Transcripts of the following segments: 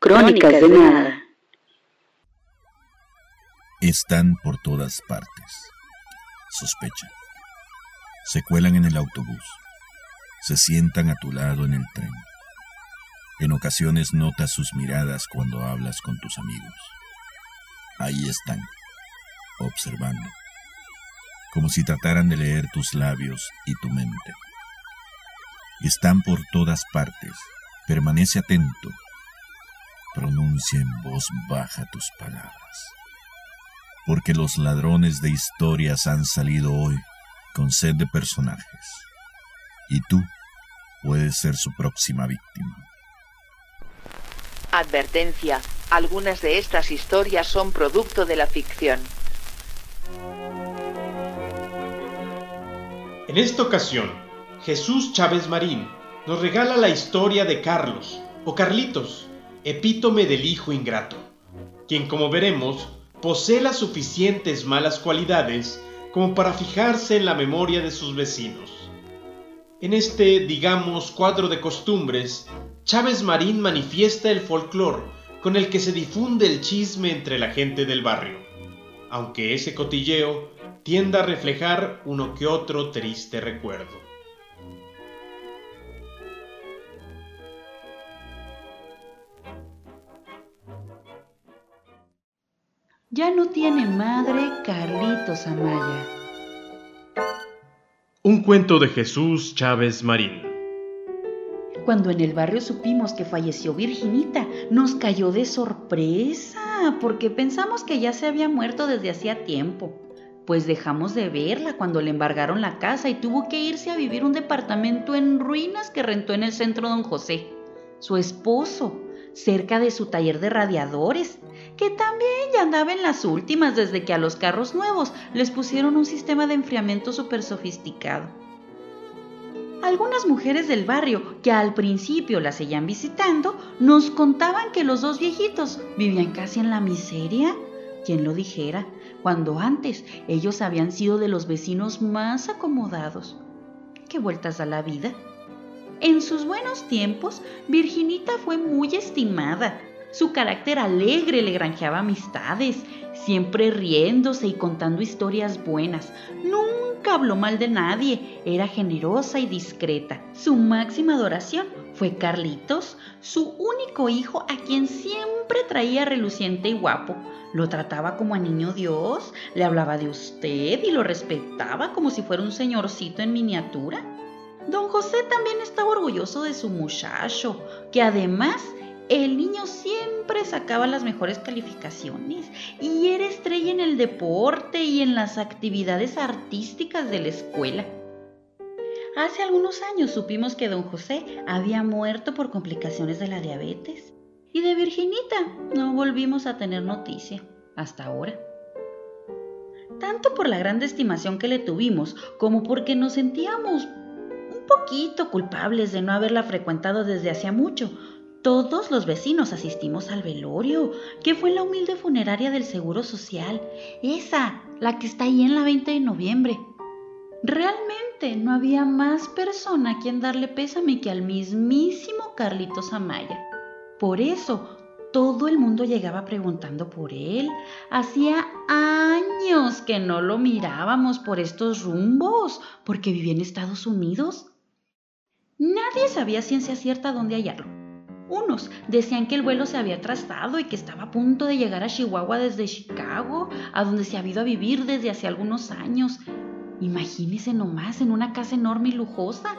Crónicas de nada. Están por todas partes. Sospechan. Se cuelan en el autobús. Se sientan a tu lado en el tren. En ocasiones notas sus miradas cuando hablas con tus amigos. Ahí están, observando, como si trataran de leer tus labios y tu mente. Están por todas partes. Permanece atento. Pronuncia en voz baja tus palabras. Porque los ladrones de historias han salido hoy con sed de personajes. Y tú puedes ser su próxima víctima. Advertencia. Algunas de estas historias son producto de la ficción. En esta ocasión, Jesús Chávez Marín nos regala la historia de Carlos, o Carlitos, epítome del hijo ingrato, quien como veremos posee las suficientes malas cualidades como para fijarse en la memoria de sus vecinos. En este, digamos, cuadro de costumbres, Chávez Marín manifiesta el folclore con el que se difunde el chisme entre la gente del barrio, aunque ese cotilleo tienda a reflejar uno que otro triste recuerdo. Ya no tiene madre Carlitos Amaya. Un cuento de Jesús Chávez Marín. Cuando en el barrio supimos que falleció Virginita, nos cayó de sorpresa, porque pensamos que ya se había muerto desde hacía tiempo. Pues dejamos de verla cuando le embargaron la casa y tuvo que irse a vivir un departamento en ruinas que rentó en el centro don José, su esposo, cerca de su taller de radiadores, que también ya andaba en las últimas desde que a los carros nuevos les pusieron un sistema de enfriamiento súper sofisticado. Algunas mujeres del barrio que al principio la seguían visitando nos contaban que los dos viejitos vivían casi en la miseria. Quien lo dijera, cuando antes ellos habían sido de los vecinos más acomodados. ¿Qué vueltas a la vida? En sus buenos tiempos, Virginita fue muy estimada. Su carácter alegre le granjeaba amistades, siempre riéndose y contando historias buenas. Habló mal de nadie, era generosa y discreta. Su máxima adoración fue Carlitos, su único hijo a quien siempre traía reluciente y guapo. Lo trataba como a niño Dios, le hablaba de usted y lo respetaba como si fuera un señorcito en miniatura. Don José también estaba orgulloso de su muchacho, que además el niño siempre sacaba las mejores calificaciones y era estrella en el deporte y en las actividades artísticas de la escuela. Hace algunos años supimos que don José había muerto por complicaciones de la diabetes y de Virginita no volvimos a tener noticia hasta ahora. Tanto por la gran estimación que le tuvimos como porque nos sentíamos poquito culpables de no haberla frecuentado desde hacía mucho. Todos los vecinos asistimos al velorio, que fue la humilde funeraria del Seguro Social, esa, la que está ahí en la 20 de noviembre. Realmente no había más persona a quien darle pésame que al mismísimo Carlitos Amaya. Por eso todo el mundo llegaba preguntando por él. Hacía años que no lo mirábamos por estos rumbos, porque vivía en Estados Unidos. Nadie sabía ciencia cierta dónde hallarlo. Unos decían que el vuelo se había atrasado y que estaba a punto de llegar a Chihuahua desde Chicago, a donde se había ido a vivir desde hace algunos años. Imagínese nomás en una casa enorme y lujosa.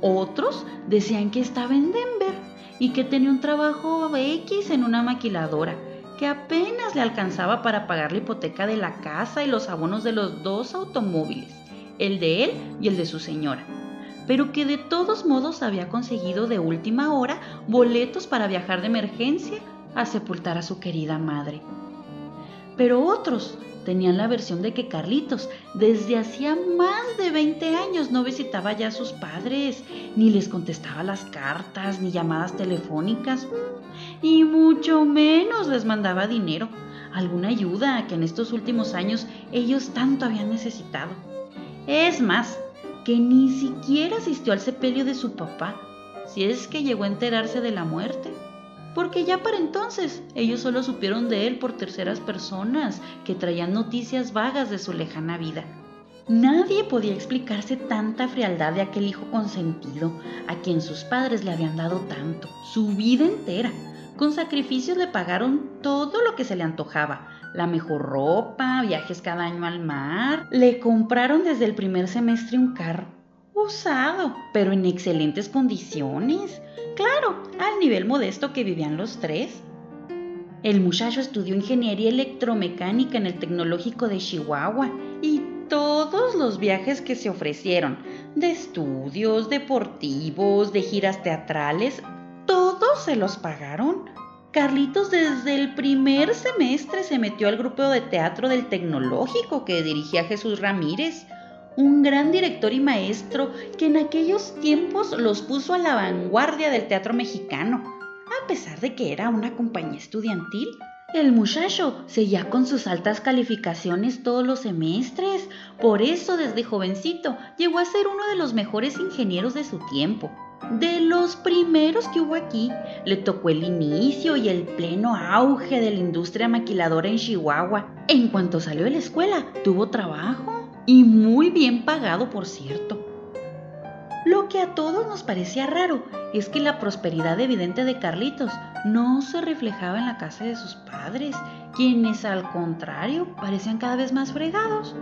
Otros decían que estaba en Denver y que tenía un trabajo X en una maquiladora, que apenas le alcanzaba para pagar la hipoteca de la casa y los abonos de los dos automóviles, el de él y el de su señora pero que de todos modos había conseguido de última hora boletos para viajar de emergencia a sepultar a su querida madre. Pero otros tenían la versión de que Carlitos desde hacía más de 20 años no visitaba ya a sus padres, ni les contestaba las cartas, ni llamadas telefónicas, y mucho menos les mandaba dinero. alguna ayuda que en estos últimos años ellos tanto habían necesitado. Es más, que ni siquiera asistió al sepelio de su papá, si es que llegó a enterarse de la muerte, porque ya para entonces ellos solo supieron de él por terceras personas que traían noticias vagas de su lejana vida. Nadie podía explicarse tanta frialdad de aquel hijo consentido, a quien sus padres le habían dado tanto, su vida entera. Con sacrificios le pagaron todo lo que se le antojaba, la mejor ropa, viajes cada año al mar. Le compraron desde el primer semestre un carro, usado, pero en excelentes condiciones. Claro, al nivel modesto que vivían los tres. El muchacho estudió ingeniería electromecánica en el Tecnológico de Chihuahua y todos los viajes que se ofrecieron, de estudios, deportivos, de giras teatrales, todos se los pagaron. Carlitos desde el primer semestre se metió al grupo de teatro del Tecnológico que dirigía Jesús Ramírez, un gran director y maestro que en aquellos tiempos los puso a la vanguardia del teatro mexicano, a pesar de que era una compañía estudiantil. El muchacho seguía con sus altas calificaciones todos los semestres, por eso desde jovencito llegó a ser uno de los mejores ingenieros de su tiempo. De los primeros que hubo aquí, le tocó el inicio y el pleno auge de la industria maquiladora en Chihuahua. En cuanto salió de la escuela, tuvo trabajo y muy bien pagado, por cierto. Lo que a todos nos parecía raro es que la prosperidad evidente de Carlitos no se reflejaba en la casa de sus padres, quienes al contrario parecían cada vez más fregados.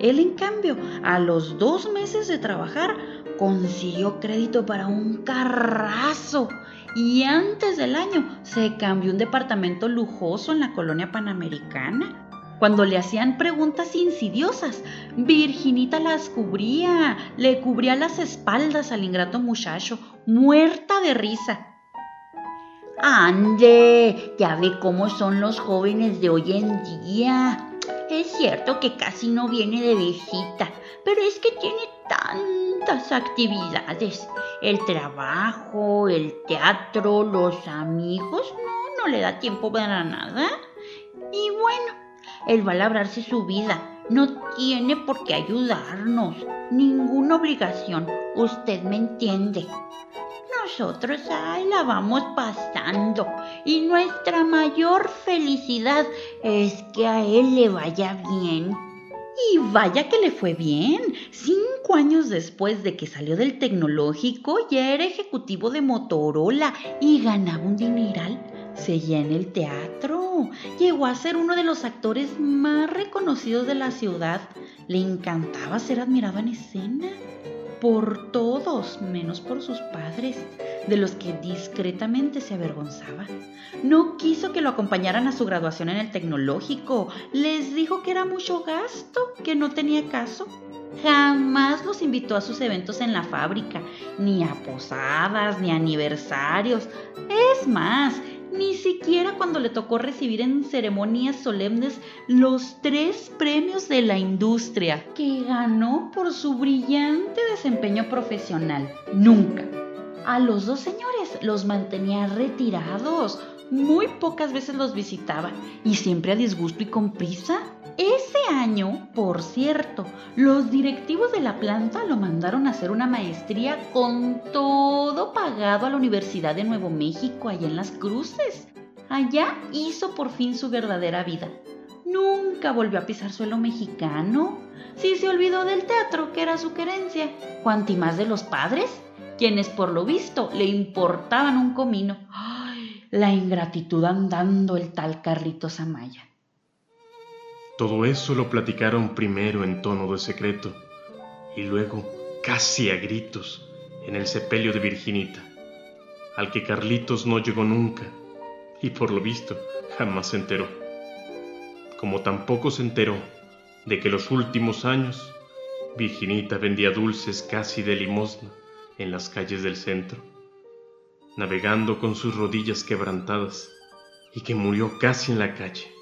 Él, en cambio, a los dos meses de trabajar, consiguió crédito para un carrazo y antes del año se cambió un departamento lujoso en la colonia panamericana. Cuando le hacían preguntas insidiosas, Virginita las cubría, le cubría las espaldas al ingrato muchacho, muerta de risa. Ande, ya ve cómo son los jóvenes de hoy en día. Es cierto que casi no viene de visita, pero es que tiene tantas actividades. El trabajo, el teatro, los amigos, no, no le da tiempo para nada. Y bueno, él va a labrarse su vida. No tiene por qué ayudarnos. Ninguna obligación. Usted me entiende. Nosotros ahí la vamos pasando. Y nuestra mayor felicidad es que a él le vaya bien. Y vaya que le fue bien. Cinco años después de que salió del tecnológico, ya era ejecutivo de Motorola y ganaba un dineral. Seguía en el teatro, llegó a ser uno de los actores más reconocidos de la ciudad. Le encantaba ser admirado en escena por todos, menos por sus padres, de los que discretamente se avergonzaba. No quiso que lo acompañaran a su graduación en el tecnológico, les dijo que era mucho gasto, que no tenía caso. Jamás los invitó a sus eventos en la fábrica, ni a posadas, ni aniversarios. Es más, ni siquiera cuando le tocó recibir en ceremonias solemnes los tres premios de la industria que ganó por su brillante desempeño profesional. Nunca. A los dos señores los mantenía retirados, muy pocas veces los visitaba y siempre a disgusto y con prisa. Ese año, por cierto, los directivos de la planta lo mandaron a hacer una maestría con todo pagado a la Universidad de Nuevo México, allá en Las Cruces. Allá hizo por fin su verdadera vida. Nunca volvió a pisar suelo mexicano. Sí se olvidó del teatro, que era su querencia. Cuanti más de los padres, quienes por lo visto le importaban un comino. ¡Ay! La ingratitud andando el tal Carlitos Amaya. Todo eso lo platicaron primero en tono de secreto y luego casi a gritos en el sepelio de Virginita, al que Carlitos no llegó nunca y por lo visto jamás se enteró. Como tampoco se enteró de que los últimos años Virginita vendía dulces casi de limosna en las calles del centro, navegando con sus rodillas quebrantadas y que murió casi en la calle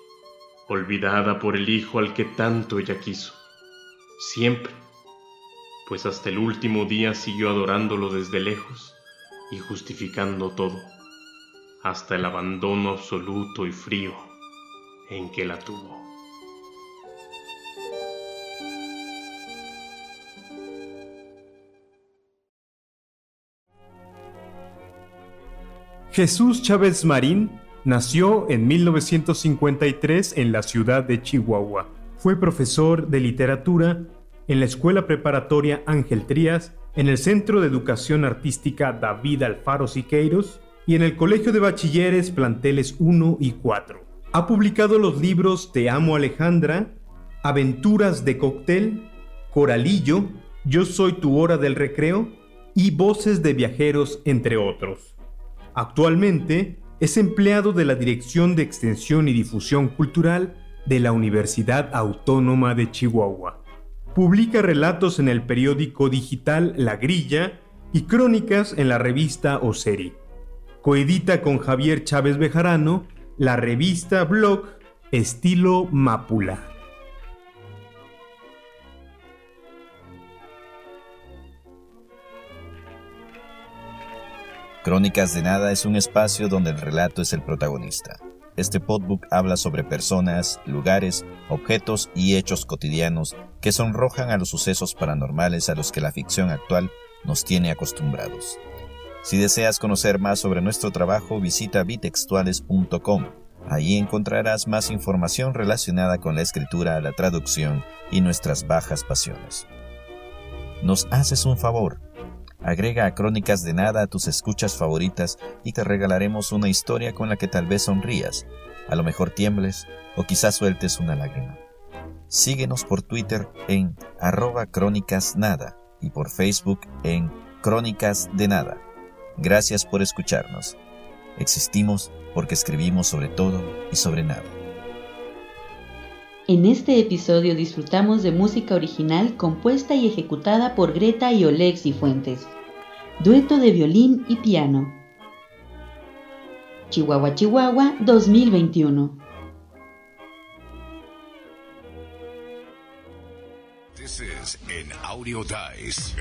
olvidada por el hijo al que tanto ella quiso, siempre, pues hasta el último día siguió adorándolo desde lejos y justificando todo, hasta el abandono absoluto y frío en que la tuvo. Jesús Chávez Marín nació en 1953 en la ciudad de Chihuahua. Fue profesor de literatura en la Escuela Preparatoria Ángel Trías, en el Centro de Educación Artística David Alfaro Siqueiros y en el Colegio de Bachilleres Planteles 1 y 4. Ha publicado los libros Te amo Alejandra, Aventuras de Cóctel, Coralillo, Yo soy tu hora del recreo y Voces de viajeros, entre otros. Actualmente es empleado de la Dirección de Extensión y Difusión Cultural de la Universidad Autónoma de Chihuahua. Publica relatos en el periódico digital La Grilla y crónicas en la revista Oseri. Coedita con Javier Chávez Bejarano la revista blog Estilo Mápula. Crónicas de Nada es un espacio donde el relato es el protagonista. Este podbook habla sobre personas, lugares, objetos y hechos cotidianos que sonrojan a los sucesos paranormales a los que la ficción actual nos tiene acostumbrados. Si deseas conocer más sobre nuestro trabajo, visita bitextuales.com. Allí encontrarás más información relacionada con la escritura, la traducción y nuestras bajas pasiones. Nos haces un favor Agrega a Crónicas de Nada a tus escuchas favoritas y te regalaremos una historia con la que tal vez sonrías, a lo mejor tiembles o quizás sueltes una lágrima. Síguenos por Twitter en arroba Crónicas Nada y por Facebook en Crónicas de Nada. Gracias por escucharnos. Existimos porque escribimos sobre todo y sobre nada. En este episodio disfrutamos de música original compuesta y ejecutada por Greta y Oleg Fuentes dueto de violín y piano. Chihuahua, Chihuahua 2021. This is an Audio Dice.